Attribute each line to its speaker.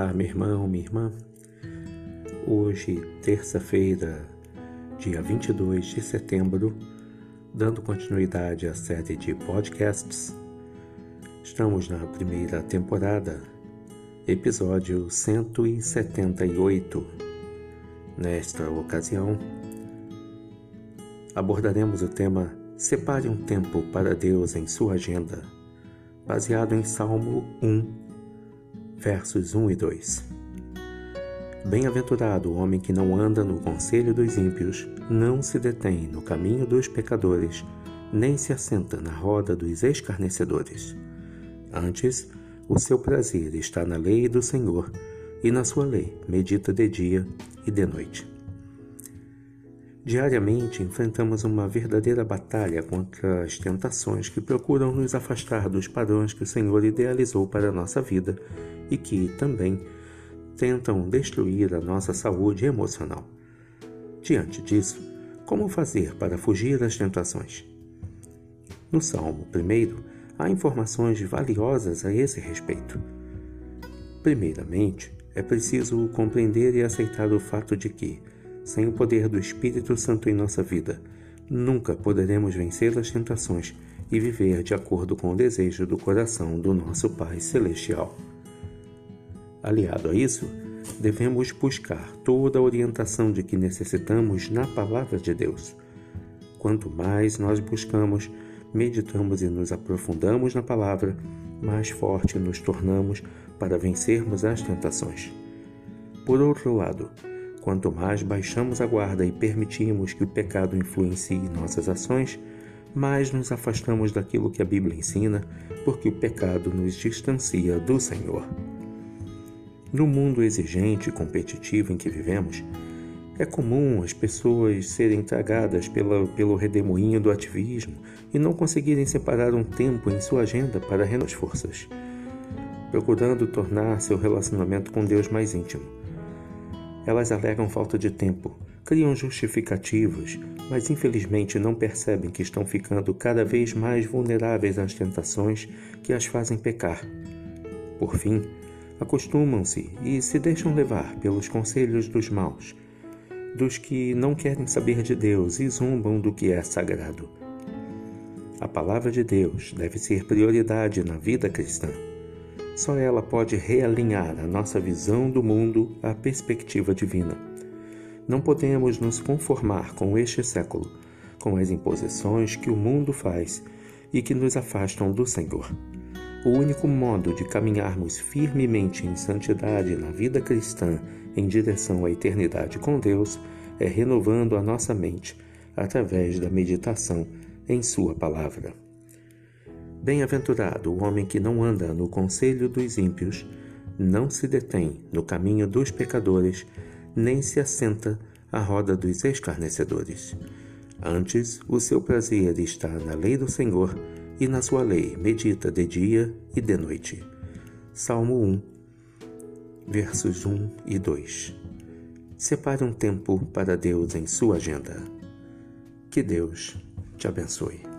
Speaker 1: Olá, meu irmão, minha irmã. Hoje, terça-feira, dia 22 de setembro, dando continuidade à série de podcasts, estamos na primeira temporada, episódio 178. Nesta ocasião, abordaremos o tema Separe um tempo para Deus em sua agenda, baseado em Salmo 1 versos 1 e 2. Bem-aventurado o homem que não anda no conselho dos ímpios, não se detém no caminho dos pecadores, nem se assenta na roda dos escarnecedores. Antes, o seu prazer está na lei do Senhor, e na sua lei medita de dia e de noite. Diariamente enfrentamos uma verdadeira batalha contra as tentações que procuram nos afastar dos padrões que o Senhor idealizou para a nossa vida e que também tentam destruir a nossa saúde emocional. Diante disso, como fazer para fugir das tentações? No Salmo 1, há informações valiosas a esse respeito. Primeiramente, é preciso compreender e aceitar o fato de que, sem o poder do Espírito Santo em nossa vida, nunca poderemos vencer as tentações e viver de acordo com o desejo do coração do nosso Pai Celestial. Aliado a isso, devemos buscar toda a orientação de que necessitamos na Palavra de Deus. Quanto mais nós buscamos, meditamos e nos aprofundamos na Palavra, mais forte nos tornamos para vencermos as tentações. Por outro lado, quanto mais baixamos a guarda e permitimos que o pecado influencie nossas ações, mais nos afastamos daquilo que a Bíblia ensina, porque o pecado nos distancia do Senhor. No mundo exigente e competitivo em que vivemos, é comum as pessoas serem tragadas pela, pelo redemoinho do ativismo e não conseguirem separar um tempo em sua agenda para renovar forças, procurando tornar seu relacionamento com Deus mais íntimo. Elas alegam falta de tempo, criam justificativos, mas infelizmente não percebem que estão ficando cada vez mais vulneráveis às tentações que as fazem pecar. Por fim, acostumam-se e se deixam levar pelos conselhos dos maus, dos que não querem saber de Deus e zombam do que é sagrado. A palavra de Deus deve ser prioridade na vida cristã. Só ela pode realinhar a nossa visão do mundo à perspectiva divina. Não podemos nos conformar com este século, com as imposições que o mundo faz e que nos afastam do Senhor. O único modo de caminharmos firmemente em santidade na vida cristã em direção à eternidade com Deus é renovando a nossa mente através da meditação em Sua palavra. Bem-aventurado o homem que não anda no conselho dos ímpios, não se detém no caminho dos pecadores, nem se assenta à roda dos escarnecedores. Antes, o seu prazer está na lei do Senhor e na sua lei medita de dia e de noite. Salmo 1, versos 1 e 2. Separe um tempo para Deus em sua agenda. Que Deus te abençoe.